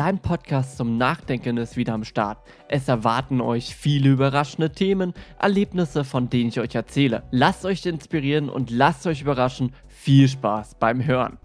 dein Podcast zum Nachdenken ist wieder am Start. Es erwarten euch viele überraschende Themen, Erlebnisse, von denen ich euch erzähle. Lasst euch inspirieren und lasst euch überraschen. Viel Spaß beim Hören.